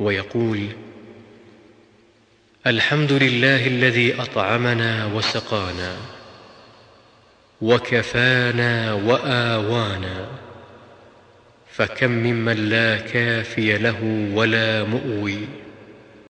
ويقول الحمد لله الذي أطعمنا وسقانا وكفانا وآوانا فكم ممن لا كافي له ولا مؤوي.